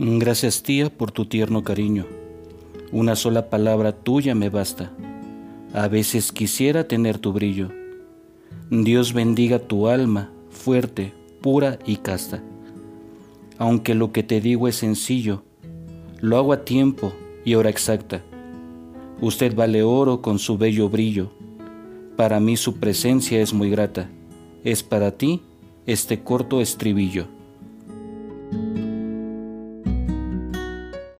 Gracias tía por tu tierno cariño. Una sola palabra tuya me basta. A veces quisiera tener tu brillo. Dios bendiga tu alma, fuerte, pura y casta. Aunque lo que te digo es sencillo, lo hago a tiempo y hora exacta. Usted vale oro con su bello brillo. Para mí su presencia es muy grata. Es para ti este corto estribillo.